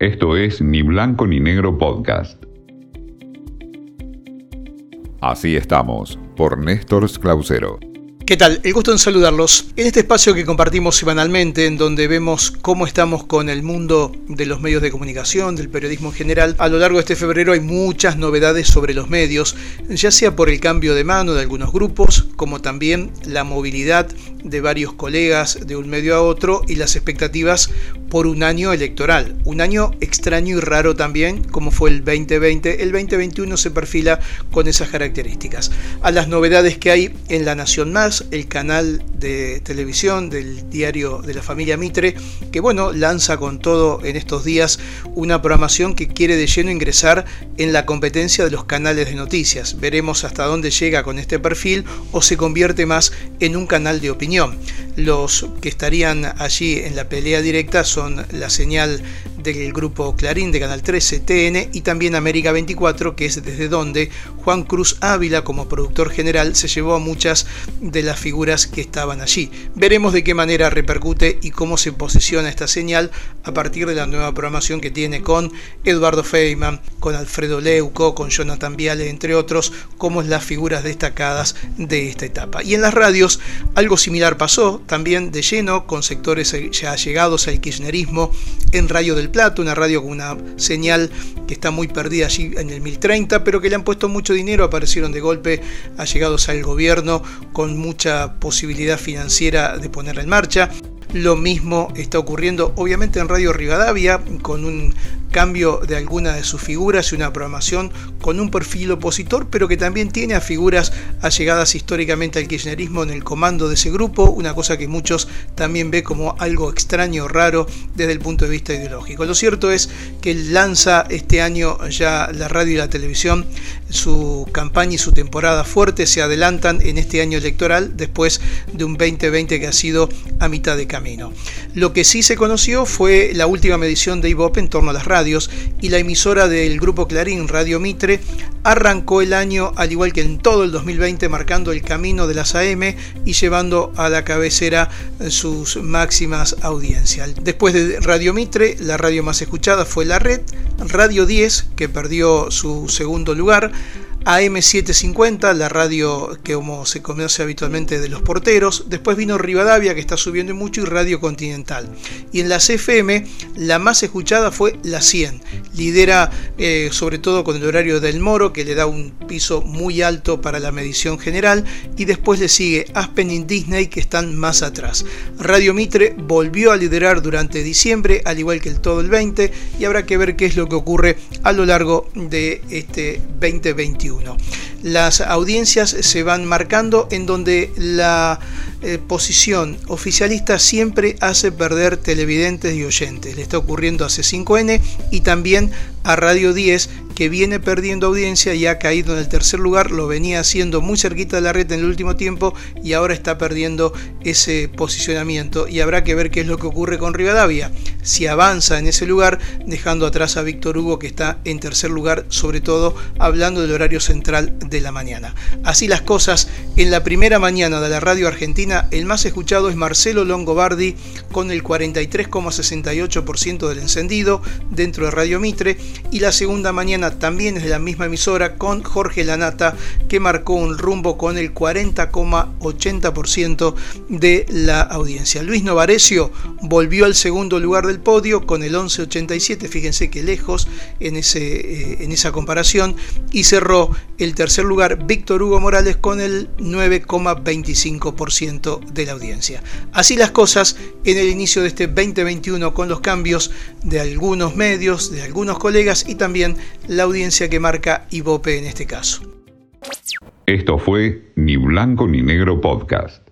Esto es Ni Blanco ni Negro Podcast. Así estamos, por Néstor Clausero. ¿Qué tal? El gusto en saludarlos. En este espacio que compartimos semanalmente, en donde vemos cómo estamos con el mundo de los medios de comunicación, del periodismo en general, a lo largo de este febrero hay muchas novedades sobre los medios, ya sea por el cambio de mano de algunos grupos, como también la movilidad de varios colegas de un medio a otro y las expectativas por un año electoral. Un año extraño y raro también, como fue el 2020. El 2021 se perfila con esas características. A las novedades que hay en La Nación Más, el canal de televisión del diario de la familia Mitre, que bueno, lanza con todo en estos días una programación que quiere de lleno ingresar en la competencia de los canales de noticias. Veremos hasta dónde llega con este perfil o se convierte más en un canal de opinión los que estarían allí en la pelea directa son la señal del grupo Clarín de Canal 13, TN y también América 24, que es desde donde Juan Cruz Ávila como productor general se llevó a muchas de las figuras que estaban allí. Veremos de qué manera repercute y cómo se posiciona esta señal a partir de la nueva programación que tiene con Eduardo Feynman, con Alfredo Leuco, con Jonathan Viale, entre otros, como las figuras destacadas de esta etapa. Y en las radios algo similar pasó también de lleno con sectores ya llegados al kirchnerismo en Radio del Plato, una radio con una señal que está muy perdida allí en el 1030, pero que le han puesto mucho dinero, aparecieron de golpe allegados al gobierno con mucha posibilidad financiera de ponerla en marcha. Lo mismo está ocurriendo obviamente en Radio Rivadavia con un cambio de alguna de sus figuras y una programación con un perfil opositor, pero que también tiene a figuras allegadas históricamente al kirchnerismo en el comando de ese grupo, una cosa que muchos también ve como algo extraño, raro desde el punto de vista ideológico. Lo cierto es que lanza este año ya la radio y la televisión su campaña y su temporada fuerte, se adelantan en este año electoral después de un 2020 que ha sido a mitad de camino. Lo que sí se conoció fue la última medición de IVOP en torno a las radios y la emisora del grupo Clarín, Radio Mitre, arrancó el año al igual que en todo el 2020 marcando el camino de las AM y llevando a la cabecera sus máximas audiencias. Después de Radio Mitre, la radio más escuchada fue La Red, Radio 10, que perdió su segundo lugar, AM750, la radio que como se conoce habitualmente de los porteros. Después vino Rivadavia, que está subiendo mucho, y Radio Continental. Y en la CFM, la más escuchada fue la 100. Lidera eh, sobre todo con el horario del Moro, que le da un piso muy alto para la medición general. Y después le sigue Aspen y Disney, que están más atrás. Radio Mitre volvió a liderar durante diciembre, al igual que el todo el 20, y habrá que ver qué es lo que ocurre a lo largo de este 2021. Las audiencias se van marcando en donde la eh, posición oficialista siempre hace perder televidentes y oyentes. Le está ocurriendo a C5N y también a Radio 10 que viene perdiendo audiencia y ha caído en el tercer lugar, lo venía haciendo muy cerquita de la red en el último tiempo y ahora está perdiendo ese posicionamiento. Y habrá que ver qué es lo que ocurre con Rivadavia, si avanza en ese lugar dejando atrás a Víctor Hugo que está en tercer lugar, sobre todo hablando del horario central de la mañana. Así las cosas, en la primera mañana de la radio argentina. El más escuchado es Marcelo Longobardi con el 43,68% del encendido dentro de Radio Mitre. Y la segunda mañana también es de la misma emisora con Jorge Lanata que marcó un rumbo con el 40,80% de la audiencia. Luis Novarecio volvió al segundo lugar del podio con el 11,87, fíjense que lejos en, ese, eh, en esa comparación, y cerró el tercer lugar Víctor Hugo Morales con el 9,25% de la audiencia. Así las cosas en el inicio de este 2021 con los cambios de algunos medios, de algunos colegas y también la audiencia que marca Ibope en este caso. Esto fue Ni Blanco ni Negro Podcast.